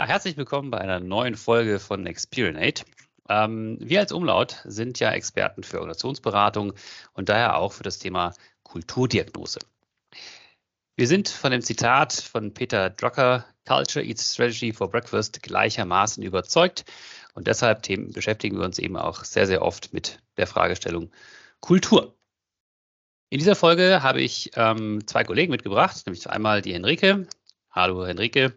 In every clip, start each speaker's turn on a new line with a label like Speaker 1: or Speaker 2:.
Speaker 1: Ja, herzlich willkommen bei einer neuen Folge von Experinate. Ähm, wir als Umlaut sind ja Experten für Organisationsberatung und daher auch für das Thema Kulturdiagnose. Wir sind von dem Zitat von Peter Drucker, Culture Eats Strategy for Breakfast, gleichermaßen überzeugt. Und deshalb Themen, beschäftigen wir uns eben auch sehr, sehr oft mit der Fragestellung Kultur. In dieser Folge habe ich ähm, zwei Kollegen mitgebracht, nämlich einmal die Henrike. Hallo Henrike.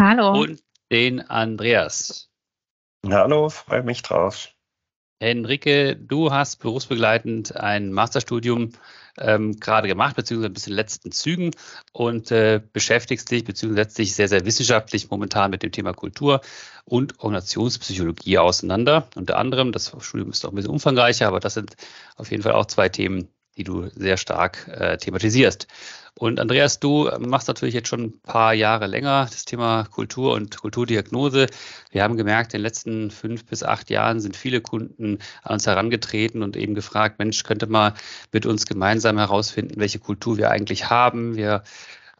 Speaker 2: Hallo.
Speaker 1: Und den Andreas.
Speaker 3: Hallo, freue mich drauf.
Speaker 1: Henrike, du hast berufsbegleitend ein Masterstudium ähm, gerade gemacht, beziehungsweise ein bisschen in den letzten Zügen und äh, beschäftigst dich, beziehungsweise setzt dich sehr, sehr wissenschaftlich momentan mit dem Thema Kultur und Organisationspsychologie auseinander. Unter anderem, das Studium ist auch ein bisschen umfangreicher, aber das sind auf jeden Fall auch zwei Themen, die du sehr stark äh, thematisierst. Und Andreas, du machst natürlich jetzt schon ein paar Jahre länger das Thema Kultur und Kulturdiagnose. Wir haben gemerkt, in den letzten fünf bis acht Jahren sind viele Kunden an uns herangetreten und eben gefragt, Mensch, könnte mal mit uns gemeinsam herausfinden, welche Kultur wir eigentlich haben. Wir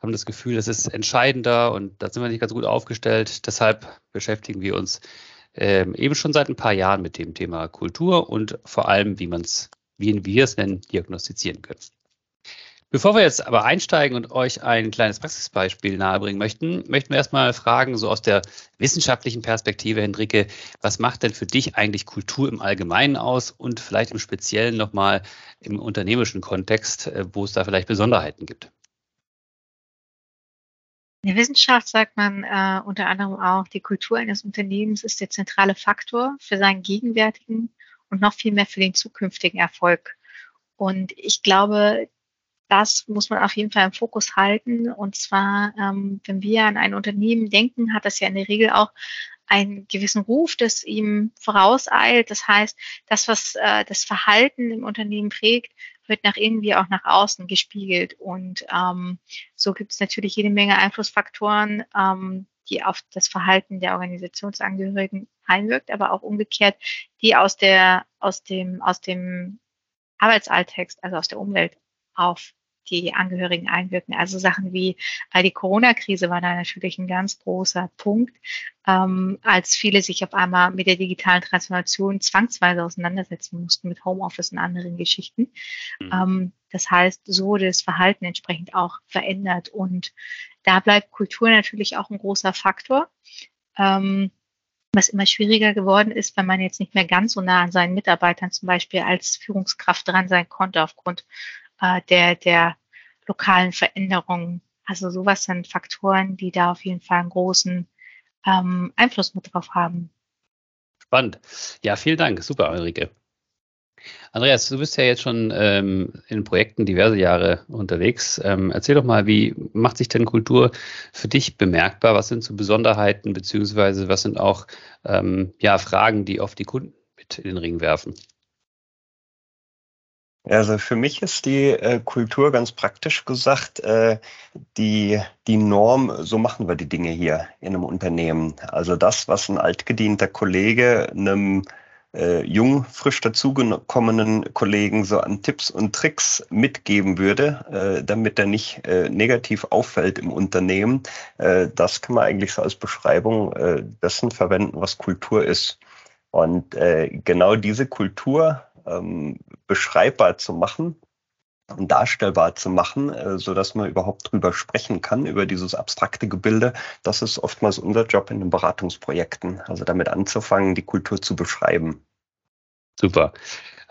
Speaker 1: haben das Gefühl, das ist entscheidender und da sind wir nicht ganz gut aufgestellt. Deshalb beschäftigen wir uns ähm, eben schon seit ein paar Jahren mit dem Thema Kultur und vor allem, wie man es, wie wir es nennen, diagnostizieren können. Bevor wir jetzt aber einsteigen und euch ein kleines Praxisbeispiel nahebringen möchten, möchten wir erstmal fragen, so aus der wissenschaftlichen Perspektive, Hendrike, was macht denn für dich eigentlich Kultur im Allgemeinen aus und vielleicht im Speziellen nochmal im unternehmerischen Kontext, äh, wo es da vielleicht Besonderheiten gibt?
Speaker 2: In der Wissenschaft sagt man äh, unter anderem auch, die Kultur eines Unternehmens ist der zentrale Faktor für seinen gegenwärtigen und noch viel mehr für den zukünftigen Erfolg. Und ich glaube, das muss man auf jeden Fall im Fokus halten. Und zwar, ähm, wenn wir an ein Unternehmen denken, hat das ja in der Regel auch einen gewissen Ruf, das ihm vorauseilt. Das heißt, das, was äh, das Verhalten im Unternehmen prägt, wird nach irgendwie auch nach außen gespiegelt. Und ähm, so gibt es natürlich jede Menge Einflussfaktoren, ähm, die auf das Verhalten der Organisationsangehörigen einwirkt, aber auch umgekehrt, die aus der, aus dem, aus dem Arbeitsalltext, also aus der Umwelt auf die Angehörigen einwirken. Also Sachen wie äh, die Corona-Krise war da natürlich ein ganz großer Punkt, ähm, als viele sich auf einmal mit der digitalen Transformation zwangsweise auseinandersetzen mussten mit Homeoffice und anderen Geschichten. Mhm. Ähm, das heißt, so wurde das Verhalten entsprechend auch verändert. Und da bleibt Kultur natürlich auch ein großer Faktor. Ähm, was immer schwieriger geworden ist, wenn man jetzt nicht mehr ganz so nah an seinen Mitarbeitern zum Beispiel als Führungskraft dran sein konnte aufgrund äh, der, der lokalen Veränderungen. Also sowas sind Faktoren, die da auf jeden Fall einen großen ähm, Einfluss mit drauf haben.
Speaker 1: Spannend. Ja, vielen Dank. Super, Ulrike. Andreas, du bist ja jetzt schon ähm, in Projekten diverse Jahre unterwegs. Ähm, erzähl doch mal, wie macht sich denn Kultur für dich bemerkbar? Was sind so Besonderheiten, beziehungsweise was sind auch ähm, ja, Fragen, die oft die Kunden mit in den Ring werfen?
Speaker 3: Also für mich ist die äh, Kultur ganz praktisch gesagt äh, die, die Norm, so machen wir die Dinge hier in einem Unternehmen. Also das, was ein altgedienter Kollege einem äh, jung, frisch dazugekommenen Kollegen so an Tipps und Tricks mitgeben würde, äh, damit er nicht äh, negativ auffällt im Unternehmen, äh, das kann man eigentlich so als Beschreibung äh, dessen verwenden, was Kultur ist. Und äh, genau diese Kultur ähm, beschreibbar zu machen und darstellbar zu machen, äh, so dass man überhaupt drüber sprechen kann, über dieses abstrakte Gebilde. Das ist oftmals unser Job in den Beratungsprojekten, also damit anzufangen, die Kultur zu beschreiben.
Speaker 1: Super.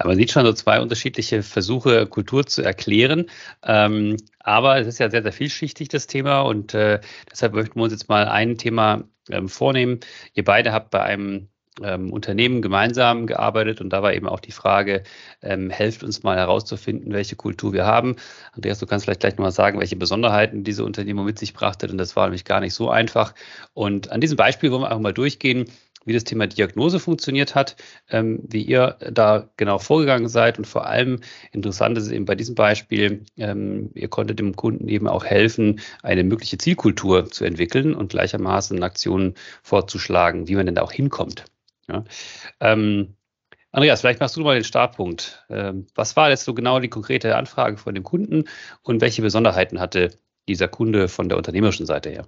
Speaker 1: Man sieht schon so zwei unterschiedliche Versuche, Kultur zu erklären. Ähm, aber es ist ja sehr, sehr vielschichtig, das Thema. Und äh, deshalb möchten wir uns jetzt mal ein Thema ähm, vornehmen. Ihr beide habt bei einem ähm, Unternehmen gemeinsam gearbeitet und da war eben auch die Frage, ähm, helft uns mal herauszufinden, welche Kultur wir haben. Andreas, du kannst vielleicht gleich nochmal sagen, welche Besonderheiten diese Unternehmung mit sich brachte, denn das war nämlich gar nicht so einfach. Und an diesem Beispiel wollen wir einfach mal durchgehen, wie das Thema Diagnose funktioniert hat, ähm, wie ihr da genau vorgegangen seid und vor allem interessant ist eben bei diesem Beispiel, ähm, ihr konntet dem Kunden eben auch helfen, eine mögliche Zielkultur zu entwickeln und gleichermaßen Aktionen vorzuschlagen, wie man denn da auch hinkommt. Ja. Ähm, Andreas, vielleicht machst du mal den Startpunkt. Ähm, was war jetzt so genau die konkrete Anfrage von dem Kunden und welche Besonderheiten hatte dieser Kunde von der unternehmerischen Seite her?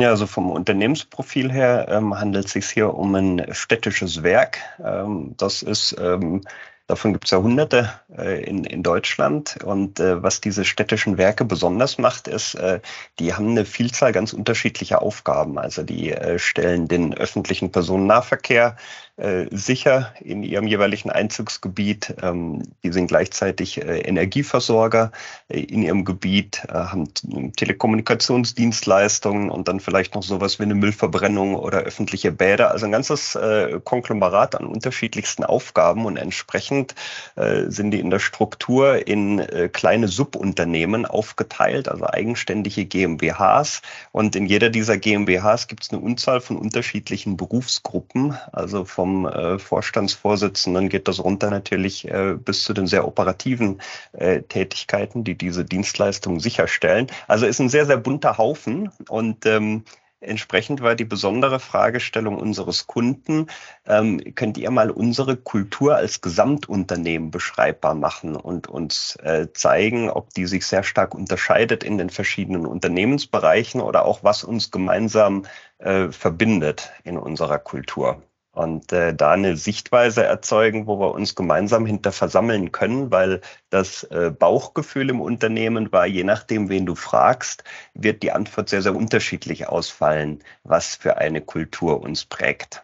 Speaker 3: Ja, also vom Unternehmensprofil her ähm, handelt es sich hier um ein städtisches Werk. Ähm, das ist ähm, Davon gibt es ja hunderte äh, in, in Deutschland. Und äh, was diese städtischen Werke besonders macht, ist, äh, die haben eine Vielzahl ganz unterschiedlicher Aufgaben. Also die äh, stellen den öffentlichen Personennahverkehr äh, sicher in ihrem jeweiligen Einzugsgebiet. Ähm, die sind gleichzeitig äh, Energieversorger äh, in ihrem Gebiet, haben Telekommunikationsdienstleistungen und dann vielleicht noch sowas wie eine Müllverbrennung oder öffentliche Bäder. Also ein ganzes Konglomerat an unterschiedlichsten Aufgaben und entsprechend sind die in der Struktur in kleine Subunternehmen aufgeteilt, also eigenständige GmbHs. Und in jeder dieser GmbHs gibt es eine Unzahl von unterschiedlichen Berufsgruppen, also vom vom äh, Vorstandsvorsitzenden geht das runter natürlich äh, bis zu den sehr operativen äh, Tätigkeiten, die diese Dienstleistungen sicherstellen. Also ist ein sehr, sehr bunter Haufen und ähm, Entsprechend war die besondere Fragestellung unseres Kunden, ähm, könnt ihr mal unsere Kultur als Gesamtunternehmen beschreibbar machen und uns äh, zeigen, ob die sich sehr stark unterscheidet in den verschiedenen Unternehmensbereichen oder auch was uns gemeinsam äh, verbindet in unserer Kultur und äh, da eine Sichtweise erzeugen, wo wir uns gemeinsam hinter versammeln können, weil das äh, Bauchgefühl im Unternehmen war, je nachdem, wen du fragst, wird die Antwort sehr, sehr unterschiedlich ausfallen, was für eine Kultur uns prägt.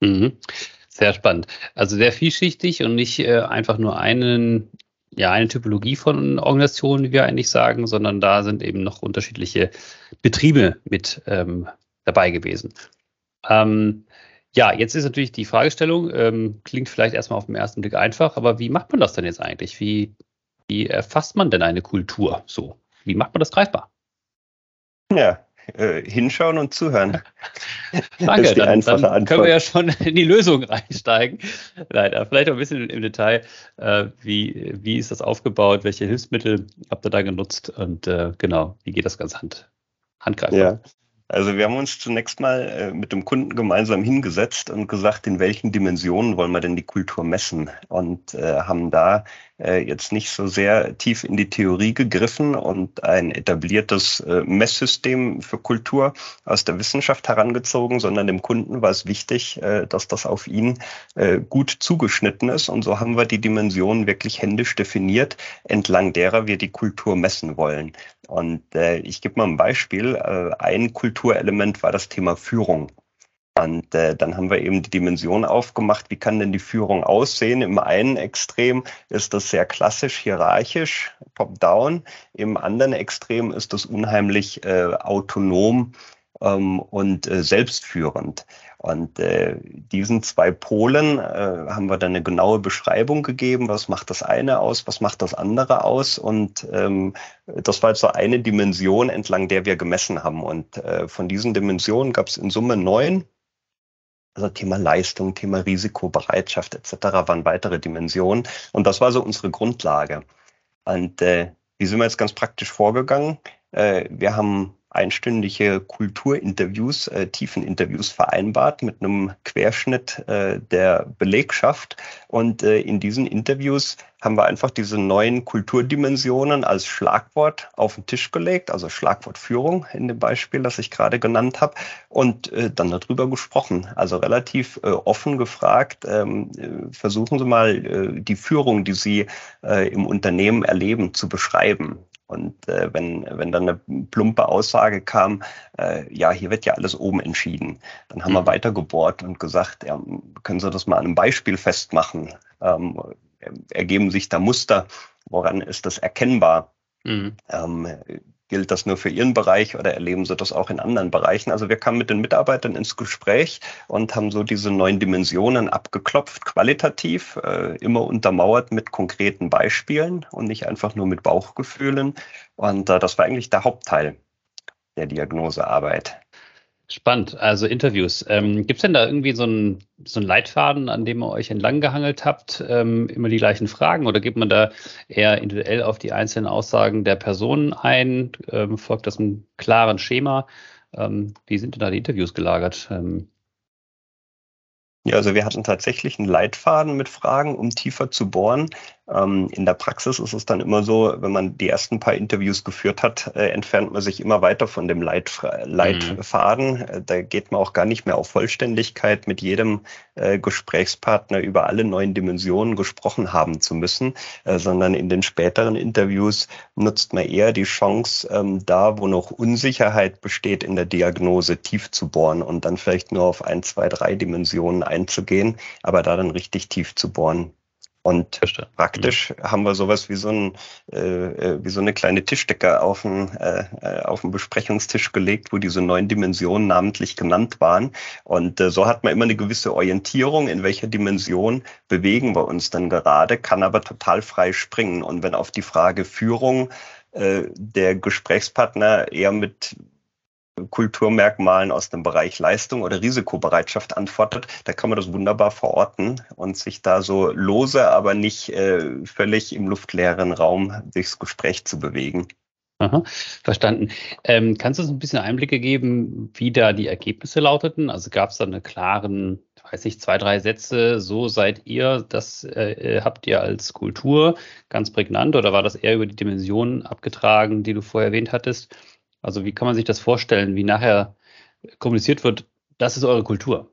Speaker 1: Mhm. Sehr spannend. Also sehr vielschichtig und nicht äh, einfach nur einen, ja, eine Typologie von Organisationen, wie wir eigentlich sagen, sondern da sind eben noch unterschiedliche Betriebe mit ähm, dabei gewesen. Ähm, ja, jetzt ist natürlich die Fragestellung, ähm, klingt vielleicht erstmal auf den ersten Blick einfach, aber wie macht man das denn jetzt eigentlich? Wie, wie erfasst man denn eine Kultur so? Wie macht man das greifbar?
Speaker 3: Ja, äh, hinschauen und zuhören.
Speaker 1: Danke, dann, dann können wir ja schon in die Lösung reinsteigen. Leider, vielleicht auch ein bisschen im Detail. Äh, wie, wie ist das aufgebaut? Welche Hilfsmittel habt ihr da genutzt? Und äh, genau, wie geht das ganz hand, handgreifbar?
Speaker 3: Ja, also wir haben uns zunächst mal äh, mit dem Kunden gemeinsam hingesetzt und gesagt, in welchen Dimensionen wollen wir denn die Kultur messen? Und äh, haben da jetzt nicht so sehr tief in die Theorie gegriffen und ein etabliertes äh, Messsystem für Kultur aus der Wissenschaft herangezogen, sondern dem Kunden war es wichtig, äh, dass das auf ihn äh, gut zugeschnitten ist und so haben wir die Dimensionen wirklich händisch definiert, entlang derer wir die Kultur messen wollen. Und äh, ich gebe mal ein Beispiel. Äh, ein Kulturelement war das Thema Führung. Und äh, dann haben wir eben die Dimension aufgemacht, wie kann denn die Führung aussehen? Im einen Extrem ist das sehr klassisch, hierarchisch, top-down. Im anderen Extrem ist das unheimlich äh, autonom ähm, und äh, selbstführend. Und äh, diesen zwei Polen äh, haben wir dann eine genaue Beschreibung gegeben, was macht das eine aus, was macht das andere aus. Und ähm, das war jetzt so eine Dimension, entlang der wir gemessen haben. Und äh, von diesen Dimensionen gab es in Summe neun. Also Thema Leistung, Thema Risikobereitschaft etc. waren weitere Dimensionen. Und das war so unsere Grundlage. Und äh, wie sind wir jetzt ganz praktisch vorgegangen? Äh, wir haben einstündige Kulturinterviews, äh, Tiefeninterviews vereinbart mit einem Querschnitt äh, der Belegschaft. Und äh, in diesen Interviews haben wir einfach diese neuen Kulturdimensionen als Schlagwort auf den Tisch gelegt, also Schlagwort Führung in dem Beispiel, das ich gerade genannt habe, und äh, dann darüber gesprochen. Also relativ äh, offen gefragt, ähm, äh, versuchen Sie mal äh, die Führung, die Sie äh, im Unternehmen erleben, zu beschreiben. Und äh, wenn, wenn dann eine plumpe Aussage kam, äh, ja, hier wird ja alles oben entschieden, dann haben mhm. wir weiter gebohrt und gesagt, ja, können Sie das mal an einem Beispiel festmachen? Ähm, ergeben sich da Muster? Woran ist das erkennbar? Mhm. Ähm, Gilt das nur für Ihren Bereich oder erleben Sie das auch in anderen Bereichen? Also wir kamen mit den Mitarbeitern ins Gespräch und haben so diese neuen Dimensionen abgeklopft, qualitativ, äh, immer untermauert mit konkreten Beispielen und nicht einfach nur mit Bauchgefühlen. Und äh, das war eigentlich der Hauptteil der Diagnosearbeit.
Speaker 1: Spannend, also Interviews. Ähm, Gibt es denn da irgendwie so einen so Leitfaden, an dem ihr euch entlang gehangelt habt, ähm, immer die gleichen Fragen oder gibt man da eher individuell auf die einzelnen Aussagen der Personen ein? Ähm, folgt das einem klaren Schema? Ähm, wie sind denn da die Interviews gelagert? Ähm,
Speaker 3: ja, also wir hatten tatsächlich einen Leitfaden mit Fragen, um tiefer zu bohren. Ähm, in der Praxis ist es dann immer so, wenn man die ersten paar Interviews geführt hat, äh, entfernt man sich immer weiter von dem Leitf Leitfaden. Mhm. Da geht man auch gar nicht mehr auf Vollständigkeit mit jedem äh, Gesprächspartner über alle neuen Dimensionen gesprochen haben zu müssen, äh, sondern in den späteren Interviews nutzt man eher die Chance, ähm, da, wo noch Unsicherheit besteht in der Diagnose, tief zu bohren und dann vielleicht nur auf ein, zwei, drei Dimensionen einzugehen, aber da dann richtig tief zu bohren. Und Verstehe. praktisch mhm. haben wir sowas wie so, ein, äh, äh wie so eine kleine Tischdecke auf den, äh, äh, auf den Besprechungstisch gelegt, wo diese neun Dimensionen namentlich genannt waren. Und äh, so hat man immer eine gewisse Orientierung, in welcher Dimension bewegen wir uns dann gerade, kann aber total frei springen. Und wenn auf die Frage Führung äh, der Gesprächspartner eher mit Kulturmerkmalen aus dem Bereich Leistung oder Risikobereitschaft antwortet, da kann man das wunderbar verorten und sich da so lose, aber nicht äh, völlig im luftleeren Raum durchs Gespräch zu bewegen.
Speaker 1: Aha, verstanden. Ähm, kannst du uns ein bisschen Einblicke geben, wie da die Ergebnisse lauteten? Also gab es da eine klaren, weiß nicht, zwei, drei Sätze, so seid ihr, das äh, habt ihr als Kultur ganz prägnant oder war das eher über die Dimensionen abgetragen, die du vorher erwähnt hattest? Also wie kann man sich das vorstellen, wie nachher kommuniziert wird, das ist eure Kultur?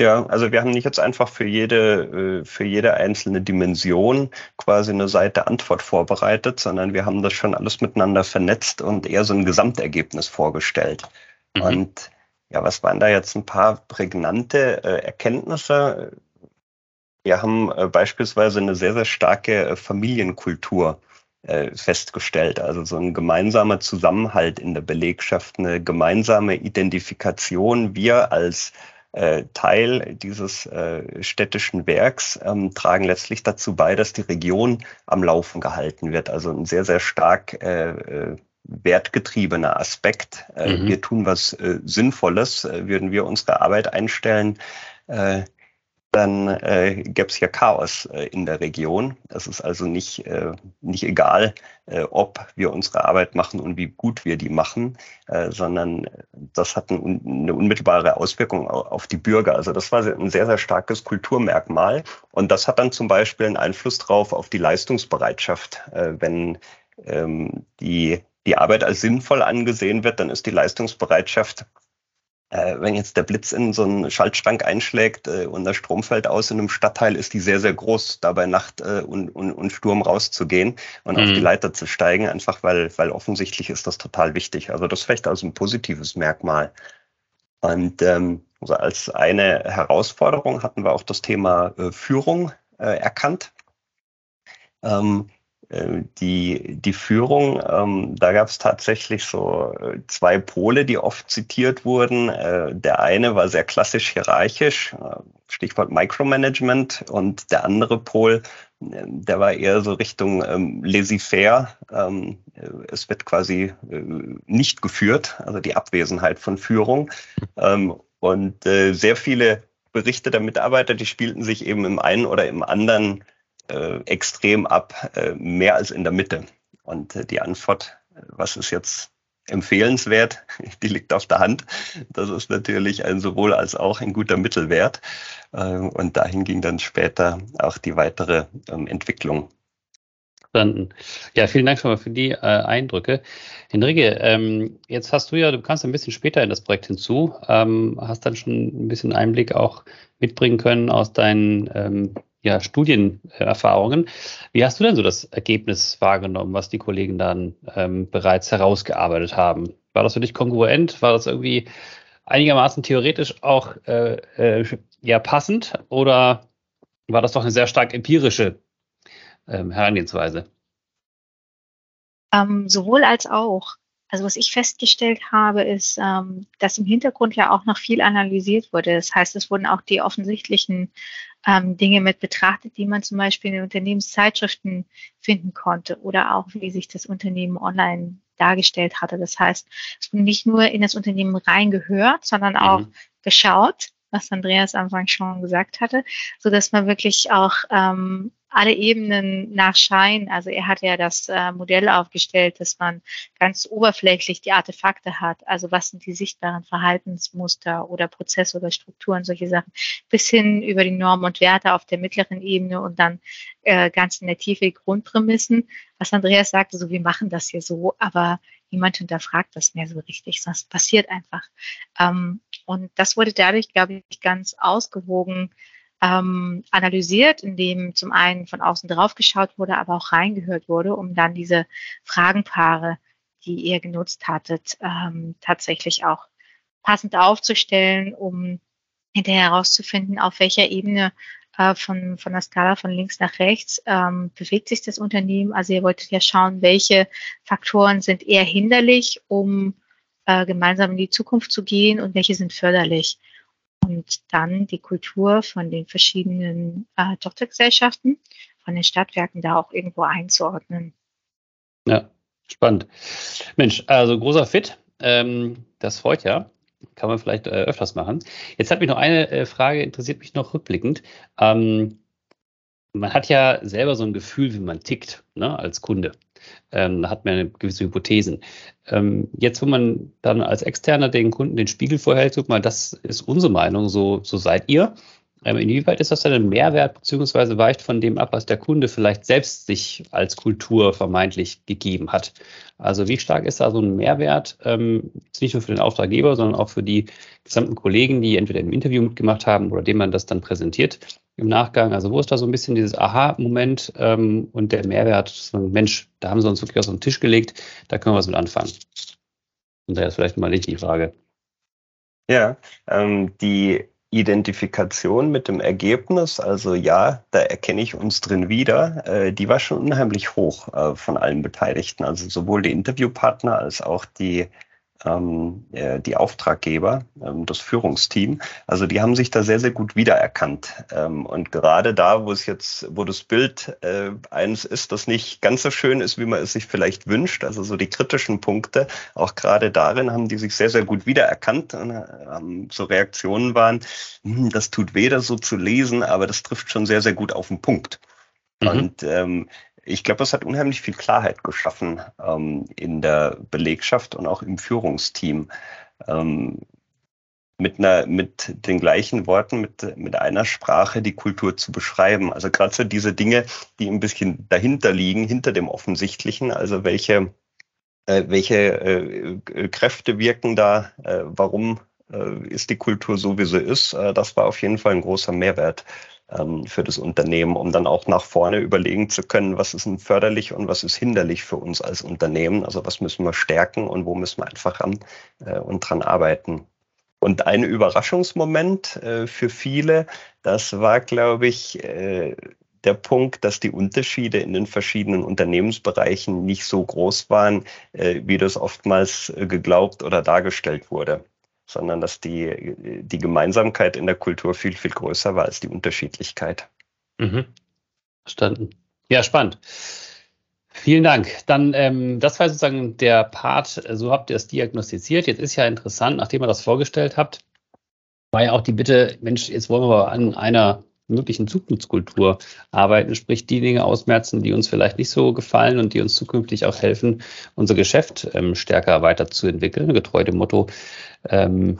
Speaker 3: Ja, also wir haben nicht jetzt einfach für jede, äh, für jede einzelne Dimension quasi eine Seite Antwort vorbereitet, sondern wir haben das schon alles miteinander vernetzt und eher so ein Gesamtergebnis vorgestellt. Mhm. Und ja, was waren da jetzt ein paar prägnante äh, Erkenntnisse? Wir haben äh, beispielsweise eine sehr, sehr starke Familienkultur äh, festgestellt. Also so ein gemeinsamer Zusammenhalt in der Belegschaft, eine gemeinsame Identifikation. Wir als äh, Teil dieses äh, städtischen Werks ähm, tragen letztlich dazu bei, dass die Region am Laufen gehalten wird. Also ein sehr, sehr stark äh, äh wertgetriebener Aspekt. Äh, mhm. Wir tun was äh, Sinnvolles. würden wir unsere Arbeit einstellen, dann äh, gäbe es ja Chaos äh, in der Region. Es ist also nicht, äh, nicht egal, äh, ob wir unsere Arbeit machen und wie gut wir die machen, äh, sondern das hat ein, eine unmittelbare Auswirkung auf die Bürger. Also das war ein sehr, sehr starkes Kulturmerkmal. Und das hat dann zum Beispiel einen Einfluss drauf auf die Leistungsbereitschaft. Äh, wenn ähm, die, die Arbeit als sinnvoll angesehen wird, dann ist die Leistungsbereitschaft wenn jetzt der Blitz in so einen Schaltschrank einschlägt äh, und der Strom fällt aus in einem Stadtteil, ist die sehr, sehr groß, da bei Nacht äh, und, und, und Sturm rauszugehen und mhm. auf die. Leiter zu steigen, einfach weil, weil offensichtlich ist das total wichtig. Also das vielleicht also ein positives Merkmal. Und ähm, also als eine Herausforderung hatten wir auch das Thema äh, Führung äh, erkannt. Ähm, äh, die, die Führung, ähm, da gab es tatsächlich so äh, zwei Pole, die oft zitiert wurden. Äh, der eine war sehr klassisch hierarchisch, äh, Stichwort Micromanagement, und der andere Pol, äh, der war eher so Richtung ähm, laissez-faire. Ähm, es wird quasi äh, nicht geführt, also die Abwesenheit von Führung. Ähm, und sehr viele Berichte der Mitarbeiter, die spielten sich eben im einen oder im anderen äh, extrem ab, äh, mehr als in der Mitte. Und äh, die Antwort, was ist jetzt empfehlenswert, die liegt auf der Hand. Das ist natürlich ein sowohl als auch ein guter Mittelwert. Äh, und dahin ging dann später auch die weitere ähm, Entwicklung.
Speaker 1: Verstanden. Ja, vielen Dank schon mal für die äh, Eindrücke. Henrike, ähm, jetzt hast du ja, du kannst ein bisschen später in das Projekt hinzu, ähm, hast dann schon ein bisschen Einblick auch mitbringen können aus deinen ähm, ja, Studienerfahrungen. Wie hast du denn so das Ergebnis wahrgenommen, was die Kollegen dann ähm, bereits herausgearbeitet haben? War das für dich kongruent? War das irgendwie einigermaßen theoretisch auch äh, äh, ja, passend oder war das doch eine sehr stark empirische ähm, Herangehensweise?
Speaker 2: Ähm, sowohl als auch. Also was ich festgestellt habe, ist, ähm, dass im Hintergrund ja auch noch viel analysiert wurde. Das heißt, es wurden auch die offensichtlichen ähm, Dinge mit betrachtet, die man zum Beispiel in den Unternehmenszeitschriften finden konnte oder auch wie sich das Unternehmen online dargestellt hatte. Das heißt, es wurde nicht nur in das Unternehmen reingehört, sondern auch mhm. geschaut, was Andreas am Anfang schon gesagt hatte, so dass man wirklich auch ähm, alle Ebenen nach Schein. Also er hat ja das äh, Modell aufgestellt, dass man ganz oberflächlich die Artefakte hat. Also was sind die sichtbaren Verhaltensmuster oder Prozesse oder Strukturen, solche Sachen, bis hin über die Normen und Werte auf der mittleren Ebene und dann äh, ganz in der Tiefe Grundprämissen. Was Andreas sagte, so wir machen das hier so, aber niemand hinterfragt das mehr so richtig, sonst passiert einfach. Ähm, und das wurde dadurch, glaube ich, ganz ausgewogen ähm, analysiert, indem zum einen von außen drauf geschaut wurde, aber auch reingehört wurde, um dann diese Fragenpaare, die ihr genutzt hattet, ähm, tatsächlich auch passend aufzustellen, um hinterher herauszufinden, auf welcher Ebene äh, von, von der Skala von links nach rechts ähm, bewegt sich das Unternehmen. Also ihr wolltet ja schauen, welche Faktoren sind eher hinderlich, um äh, gemeinsam in die Zukunft zu gehen und welche sind förderlich und dann die Kultur von den verschiedenen äh, Tochtergesellschaften, von den Stadtwerken da auch irgendwo einzuordnen.
Speaker 1: Ja, spannend. Mensch, also großer Fit. Ähm, das freut ja. Kann man vielleicht äh, öfters machen. Jetzt hat mich noch eine äh, Frage, interessiert mich noch rückblickend. Ähm, man hat ja selber so ein Gefühl, wie man tickt ne, als Kunde. Ähm, da hat man gewisse Hypothesen. Ähm, jetzt, wo man dann als Externer den Kunden den Spiegel vorhält, guck mal, das ist unsere Meinung, so, so seid ihr. Ähm, inwieweit ist das dann ein Mehrwert, beziehungsweise weicht von dem ab, was der Kunde vielleicht selbst sich als Kultur vermeintlich gegeben hat? Also wie stark ist da so ein Mehrwert, ähm, nicht nur für den Auftraggeber, sondern auch für die gesamten Kollegen, die entweder im Interview mitgemacht haben oder dem man das dann präsentiert im Nachgang? Also wo ist da so ein bisschen dieses Aha-Moment ähm, und der Mehrwert, Mensch, da haben sie uns wirklich auf den Tisch gelegt, da können wir was mit anfangen. Und da ist vielleicht mal nicht die Frage.
Speaker 3: Ja, ähm, die Identifikation mit dem Ergebnis, also ja, da erkenne ich uns drin wieder, äh, die war schon unheimlich hoch äh, von allen Beteiligten. Also sowohl die Interviewpartner als auch die ähm, äh, die Auftraggeber, ähm, das Führungsteam. Also die haben sich da sehr, sehr gut wiedererkannt. Ähm, und gerade da, wo es jetzt, wo das Bild äh, eines ist, das nicht ganz so schön ist, wie man es sich vielleicht wünscht, also so die kritischen Punkte, auch gerade darin haben die sich sehr, sehr gut wiedererkannt und ähm, so Reaktionen waren, hm, das tut weh, das so zu lesen, aber das trifft schon sehr, sehr gut auf den Punkt. Mhm. Und ähm, ich glaube, es hat unheimlich viel Klarheit geschaffen ähm, in der Belegschaft und auch im Führungsteam. Ähm, mit, einer, mit den gleichen Worten, mit, mit einer Sprache die Kultur zu beschreiben. Also gerade so diese Dinge, die ein bisschen dahinter liegen, hinter dem Offensichtlichen. Also welche, äh, welche äh, Kräfte wirken da, äh, warum äh, ist die Kultur so, wie sie ist. Äh, das war auf jeden Fall ein großer Mehrwert für das Unternehmen, um dann auch nach vorne überlegen zu können, was ist denn förderlich und was ist hinderlich für uns als Unternehmen. Also was müssen wir stärken und wo müssen wir einfach ran äh, und dran arbeiten. Und ein Überraschungsmoment äh, für viele, das war, glaube ich, äh, der Punkt, dass die Unterschiede in den verschiedenen Unternehmensbereichen nicht so groß waren, wie das oftmals geglaubt oder dargestellt wurde sondern dass die, die Gemeinsamkeit in der Kultur viel, viel größer war als die Unterschiedlichkeit.
Speaker 1: Mhm. Verstanden. Ja, spannend. Vielen Dank. Dann, ähm, das war sozusagen der Part, so habt ihr es diagnostiziert. Jetzt ist ja interessant, nachdem ihr das vorgestellt habt, war ja auch die Bitte, Mensch, jetzt wollen wir an einer möglichen Zukunftskultur arbeiten, sprich die Dinge ausmerzen, die uns vielleicht nicht so gefallen und die uns zukünftig auch helfen, unser Geschäft ähm, stärker weiterzuentwickeln, getreu dem Motto ähm,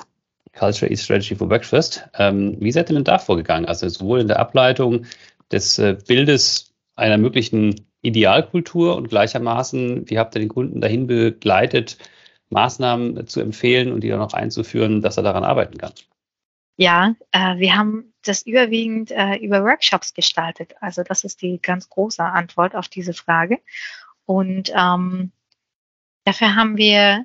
Speaker 1: Culture is Strategy for Breakfast. Ähm, wie seid ihr denn da vorgegangen? Also sowohl in der Ableitung des äh, Bildes einer möglichen Idealkultur und gleichermaßen, wie habt ihr den Kunden dahin begleitet, Maßnahmen zu empfehlen und die dann auch einzuführen, dass er daran arbeiten kann?
Speaker 2: Ja, äh, wir haben das überwiegend äh, über Workshops gestaltet. Also das ist die ganz große Antwort auf diese Frage. Und ähm, dafür haben wir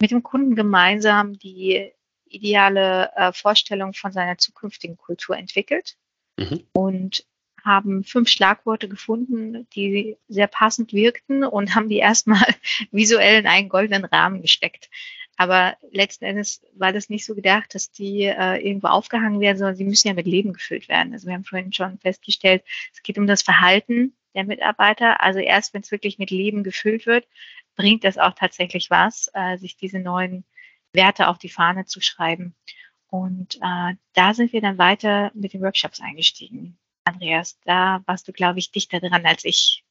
Speaker 2: mit dem Kunden gemeinsam die ideale äh, Vorstellung von seiner zukünftigen Kultur entwickelt mhm. und haben fünf Schlagworte gefunden, die sehr passend wirkten und haben die erstmal visuell in einen goldenen Rahmen gesteckt. Aber letzten Endes war das nicht so gedacht, dass die äh, irgendwo aufgehangen werden, sondern sie müssen ja mit Leben gefüllt werden. Also wir haben vorhin schon festgestellt, es geht um das Verhalten der Mitarbeiter. Also erst wenn es wirklich mit Leben gefüllt wird, bringt das auch tatsächlich was, äh, sich diese neuen Werte auf die Fahne zu schreiben. Und äh, da sind wir dann weiter mit den Workshops eingestiegen. Andreas. Da warst du, glaube ich, dichter dran als ich.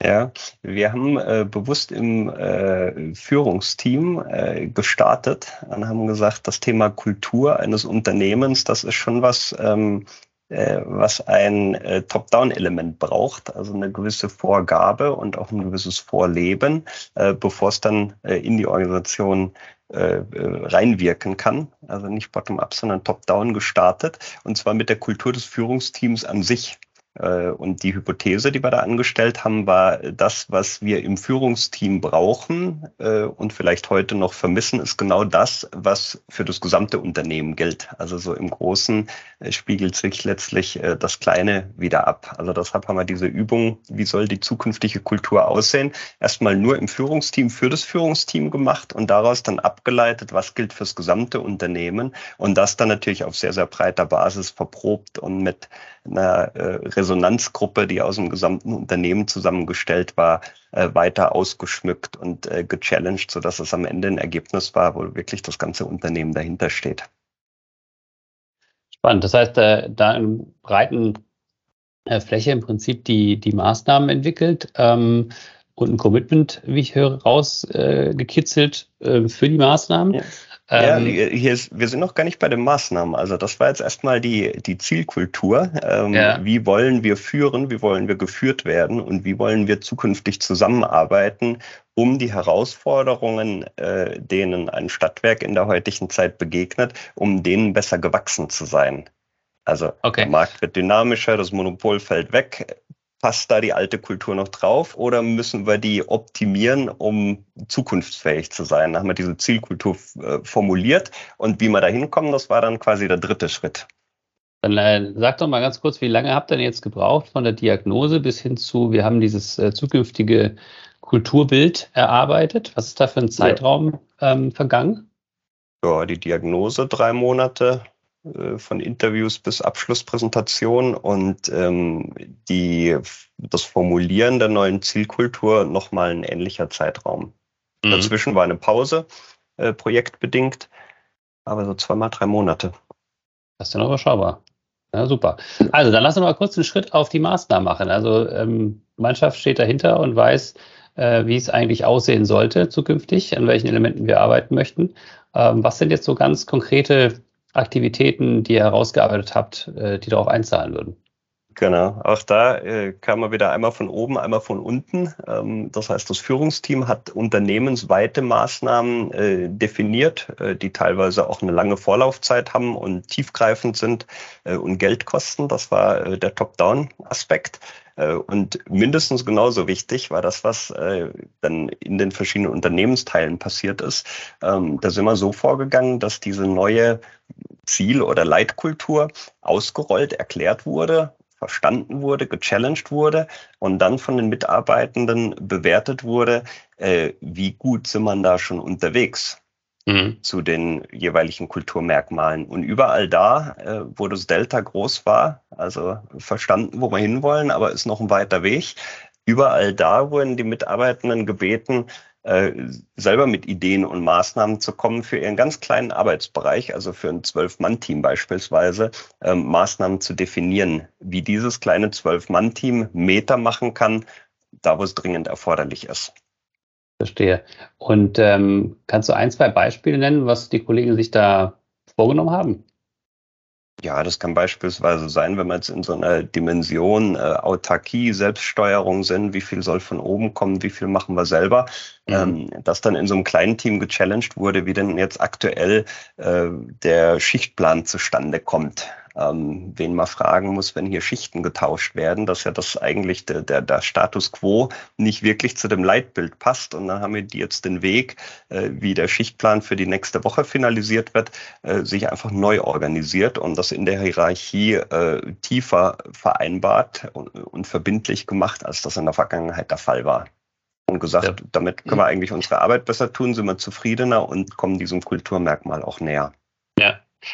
Speaker 3: Ja, wir haben äh, bewusst im äh, Führungsteam äh, gestartet und haben gesagt, das Thema Kultur eines Unternehmens, das ist schon was, ähm, äh, was ein äh, Top-Down-Element braucht, also eine gewisse Vorgabe und auch ein gewisses Vorleben, äh, bevor es dann äh, in die Organisation äh, reinwirken kann. Also nicht bottom-up, sondern top-down gestartet. Und zwar mit der Kultur des Führungsteams an sich. Äh, und die Hypothese, die wir da angestellt haben, war, das, was wir im Führungsteam brauchen äh, und vielleicht heute noch vermissen, ist genau das, was für das gesamte Unternehmen gilt. Also so im Großen äh, spiegelt sich letztlich das Kleine wieder ab. Also deshalb haben wir diese Übung, wie soll die zukünftige Kultur aussehen, erstmal nur im Führungsteam für das Führungsteam gemacht und daraus dann abgeleitet, was gilt fürs gesamte Unternehmen und das dann natürlich auf sehr, sehr breiter Basis verprobt und mit einer Resonanzgruppe, die aus dem gesamten Unternehmen zusammengestellt war, äh, weiter ausgeschmückt und äh, gechallenged, sodass es am Ende ein Ergebnis war, wo wirklich das ganze Unternehmen dahinter steht.
Speaker 1: Spannend. Das heißt, äh, da in breiten äh, Fläche im Prinzip die, die Maßnahmen entwickelt ähm, und ein Commitment, wie ich höre, rausgekitzelt äh, für die Maßnahmen. Ja.
Speaker 3: Ja, ähm, hier ist, wir sind noch gar nicht bei den Maßnahmen. Also das war jetzt erstmal die, die Zielkultur. Ähm, ja. Wie wollen wir führen, wie wollen wir geführt werden und wie wollen wir zukünftig zusammenarbeiten, um die Herausforderungen, äh, denen ein Stadtwerk in der heutigen Zeit begegnet, um denen besser gewachsen zu sein. Also okay. der Markt wird dynamischer, das Monopol fällt weg passt da die alte Kultur noch drauf oder müssen wir die optimieren, um zukunftsfähig zu sein? Da haben wir diese Zielkultur äh, formuliert und wie wir da hinkommen, das war dann quasi der dritte Schritt.
Speaker 1: Dann äh, sag doch mal ganz kurz, wie lange habt ihr denn jetzt gebraucht von der Diagnose bis hin zu, wir haben dieses äh, zukünftige Kulturbild erarbeitet? Was ist da für ein Zeitraum ja. ähm, vergangen?
Speaker 3: Ja, die Diagnose drei Monate, von Interviews bis Abschlusspräsentation und ähm, die, das Formulieren der neuen Zielkultur nochmal ein ähnlicher Zeitraum. Mhm. Dazwischen war eine Pause, äh, projektbedingt, aber so zweimal drei Monate.
Speaker 1: Das ist ja noch überschaubar. Ja, super. Also dann lass uns mal kurz einen Schritt auf die Maßnahmen machen. Also ähm, Mannschaft steht dahinter und weiß, äh, wie es eigentlich aussehen sollte zukünftig, an welchen Elementen wir arbeiten möchten. Ähm, was sind jetzt so ganz konkrete Aktivitäten, die ihr herausgearbeitet habt, äh, die darauf einzahlen würden?
Speaker 3: Genau, auch da äh, kam man wieder einmal von oben, einmal von unten. Ähm, das heißt, das Führungsteam hat unternehmensweite Maßnahmen äh, definiert, äh, die teilweise auch eine lange Vorlaufzeit haben und tiefgreifend sind äh, und Geld kosten. Das war äh, der Top-Down-Aspekt. Äh, und mindestens genauso wichtig war das, was dann in den verschiedenen Unternehmensteilen passiert ist. Ähm, da sind wir so vorgegangen, dass diese neue Ziel- oder Leitkultur ausgerollt, erklärt wurde, verstanden wurde, gechallenged wurde und dann von den Mitarbeitenden bewertet wurde, äh, wie gut sind man da schon unterwegs mhm. zu den jeweiligen Kulturmerkmalen. Und überall da, äh, wo das Delta groß war, also verstanden, wo wir hinwollen, aber ist noch ein weiter Weg, überall da wurden die Mitarbeitenden gebeten, selber mit Ideen und Maßnahmen zu kommen für ihren ganz kleinen Arbeitsbereich, also für ein Zwölf-Mann-Team beispielsweise, ähm, Maßnahmen zu definieren, wie dieses kleine Zwölf-Mann-Team Meter machen kann, da wo es dringend erforderlich ist.
Speaker 1: Verstehe. Und ähm, kannst du ein, zwei Beispiele nennen, was die Kollegen sich da vorgenommen haben?
Speaker 3: Ja, das kann beispielsweise sein, wenn wir jetzt in so einer Dimension äh, Autarkie, Selbststeuerung sind, wie viel soll von oben kommen, wie viel machen wir selber, mhm. ähm, dass dann in so einem kleinen Team gechallenged wurde, wie denn jetzt aktuell äh, der Schichtplan zustande kommt ähm, wen man fragen muss, wenn hier Schichten getauscht werden, dass ja das eigentlich der, der, der Status quo nicht wirklich zu dem Leitbild passt. Und dann haben wir die jetzt den Weg, äh, wie der Schichtplan für die nächste Woche finalisiert wird, äh, sich einfach neu organisiert und das in der Hierarchie äh, tiefer vereinbart und, und verbindlich gemacht, als das in der Vergangenheit der Fall war und gesagt, ja. damit können wir eigentlich unsere Arbeit besser tun, sind wir zufriedener und kommen diesem Kulturmerkmal auch näher.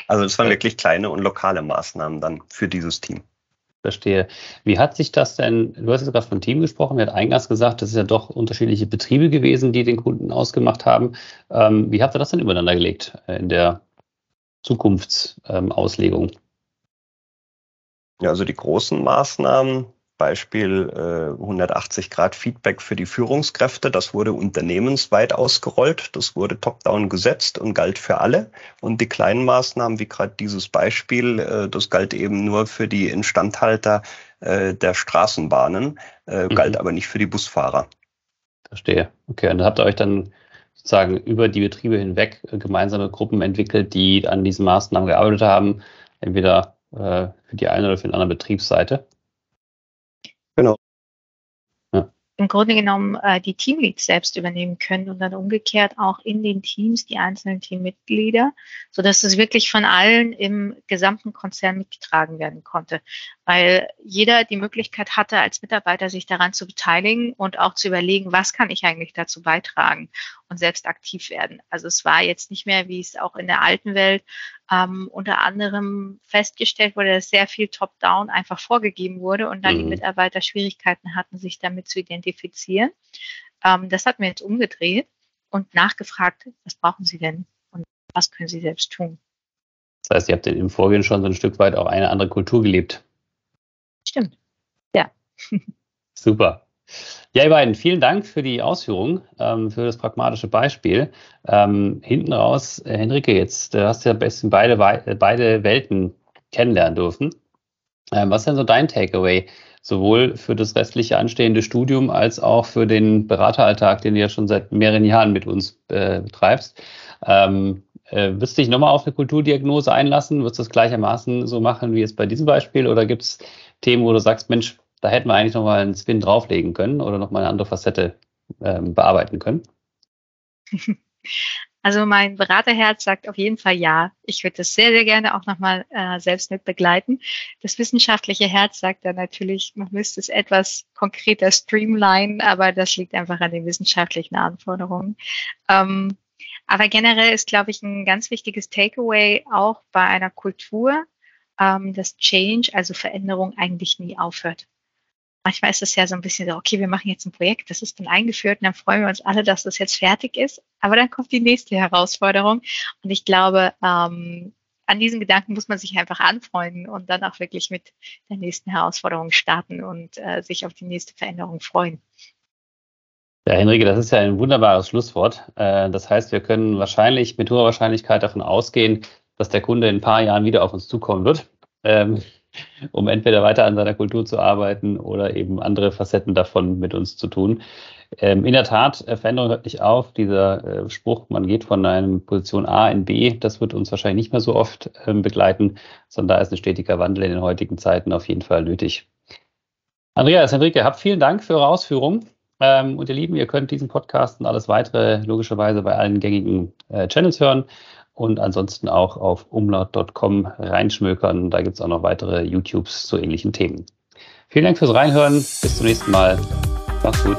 Speaker 3: Also es waren wirklich kleine und lokale Maßnahmen dann für dieses Team.
Speaker 1: Verstehe. Wie hat sich das denn, du hast jetzt gerade von Team gesprochen, wir hat eingangs gesagt, das ist ja doch unterschiedliche Betriebe gewesen, die den Kunden ausgemacht haben. Ähm, wie habt ihr das denn übereinander gelegt in der Zukunftsauslegung?
Speaker 3: Ja, also die großen Maßnahmen, Beispiel äh, 180 Grad Feedback für die Führungskräfte. Das wurde unternehmensweit ausgerollt. Das wurde top-down gesetzt und galt für alle. Und die kleinen Maßnahmen, wie gerade dieses Beispiel, äh, das galt eben nur für die Instandhalter äh, der Straßenbahnen, äh, mhm. galt aber nicht für die Busfahrer.
Speaker 1: Verstehe. Okay, und habt ihr euch dann sozusagen über die Betriebe hinweg äh, gemeinsame Gruppen entwickelt, die an diesen Maßnahmen gearbeitet haben, entweder äh, für die eine oder für die andere Betriebsseite?
Speaker 3: Genau.
Speaker 2: Im Grunde genommen äh, die Teamleads selbst übernehmen können und dann umgekehrt auch in den Teams die einzelnen Teammitglieder, so dass es wirklich von allen im gesamten Konzern mitgetragen werden konnte, weil jeder die Möglichkeit hatte, als Mitarbeiter sich daran zu beteiligen und auch zu überlegen, was kann ich eigentlich dazu beitragen und selbst aktiv werden. Also es war jetzt nicht mehr, wie es auch in der alten Welt ähm, unter anderem festgestellt wurde, dass sehr viel Top-Down einfach vorgegeben wurde und dann mhm. die Mitarbeiter Schwierigkeiten hatten, sich damit zu identifizieren. Ähm, das hat mir jetzt umgedreht und nachgefragt, was brauchen Sie denn und was können Sie selbst tun?
Speaker 1: Das heißt, ihr habt im Vorgehen schon so ein Stück weit auch eine andere Kultur gelebt.
Speaker 2: Stimmt. Ja.
Speaker 1: Super. Ja, ihr beiden, vielen Dank für die Ausführung, ähm, für das pragmatische Beispiel. Ähm, hinten raus, äh, Henrike, jetzt äh, hast du ja besten beide, beide Welten kennenlernen dürfen. Ähm, was ist denn so dein Takeaway, sowohl für das restliche anstehende Studium als auch für den Berateralltag, den du ja schon seit mehreren Jahren mit uns äh, betreibst? Ähm, äh, wirst du dich nochmal auf eine Kulturdiagnose einlassen? Wirst du das gleichermaßen so machen wie jetzt bei diesem Beispiel? Oder gibt es Themen, wo du sagst, Mensch, da hätten wir eigentlich nochmal einen Spin drauflegen können oder nochmal eine andere Facette ähm, bearbeiten können?
Speaker 2: Also mein Beraterherz sagt auf jeden Fall ja. Ich würde das sehr, sehr gerne auch nochmal äh, selbst mit begleiten. Das wissenschaftliche Herz sagt dann natürlich, man müsste es etwas konkreter streamline, aber das liegt einfach an den wissenschaftlichen Anforderungen. Ähm, aber generell ist, glaube ich, ein ganz wichtiges Takeaway auch bei einer Kultur, ähm, dass Change, also Veränderung, eigentlich nie aufhört manchmal ist es ja so ein bisschen so, okay, wir machen jetzt ein Projekt, das ist dann eingeführt und dann freuen wir uns alle, dass das jetzt fertig ist. Aber dann kommt die nächste Herausforderung. Und ich glaube, ähm, an diesen Gedanken muss man sich einfach anfreunden und dann auch wirklich mit der nächsten Herausforderung starten und äh, sich auf die nächste Veränderung freuen.
Speaker 1: Ja, Henrike, das ist ja ein wunderbares Schlusswort. Äh, das heißt, wir können wahrscheinlich mit hoher Wahrscheinlichkeit davon ausgehen, dass der Kunde in ein paar Jahren wieder auf uns zukommen wird. Ähm, um entweder weiter an seiner Kultur zu arbeiten oder eben andere Facetten davon mit uns zu tun. Ähm, in der Tat, äh, Veränderung hört nicht auf. Dieser äh, Spruch, man geht von einem Position A in B, das wird uns wahrscheinlich nicht mehr so oft ähm, begleiten, sondern da ist ein stetiger Wandel in den heutigen Zeiten auf jeden Fall nötig. Andreas, Henrike, habt vielen Dank für eure Ausführungen. Ähm, und ihr Lieben, ihr könnt diesen Podcast und alles weitere logischerweise bei allen gängigen äh, Channels hören und ansonsten auch auf umlaut.com reinschmökern. Da gibt es auch noch weitere YouTubes zu ähnlichen Themen. Vielen Dank fürs Reinhören. Bis zum nächsten Mal. Macht's gut.